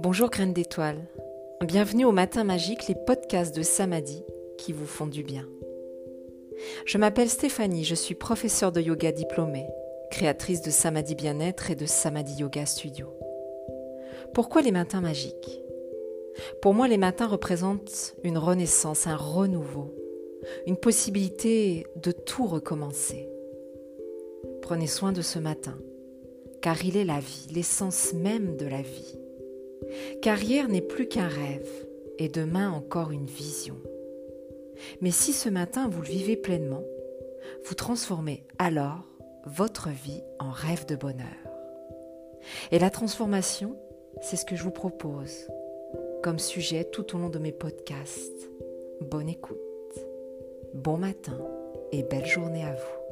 Bonjour graines d'étoiles. Bienvenue au Matin Magique, les podcasts de Samadhi qui vous font du bien. Je m'appelle Stéphanie, je suis professeure de yoga diplômée, créatrice de Samadhi Bien-être et de Samadhi Yoga Studio. Pourquoi les matins magiques? Pour moi, les matins représentent une renaissance, un renouveau, une possibilité de tout recommencer. Prenez soin de ce matin, car il est la vie, l'essence même de la vie. Car hier n'est plus qu'un rêve, et demain encore une vision. Mais si ce matin vous le vivez pleinement, vous transformez alors votre vie en rêve de bonheur. Et la transformation, c'est ce que je vous propose comme sujet tout au long de mes podcasts. Bonne écoute, bon matin et belle journée à vous.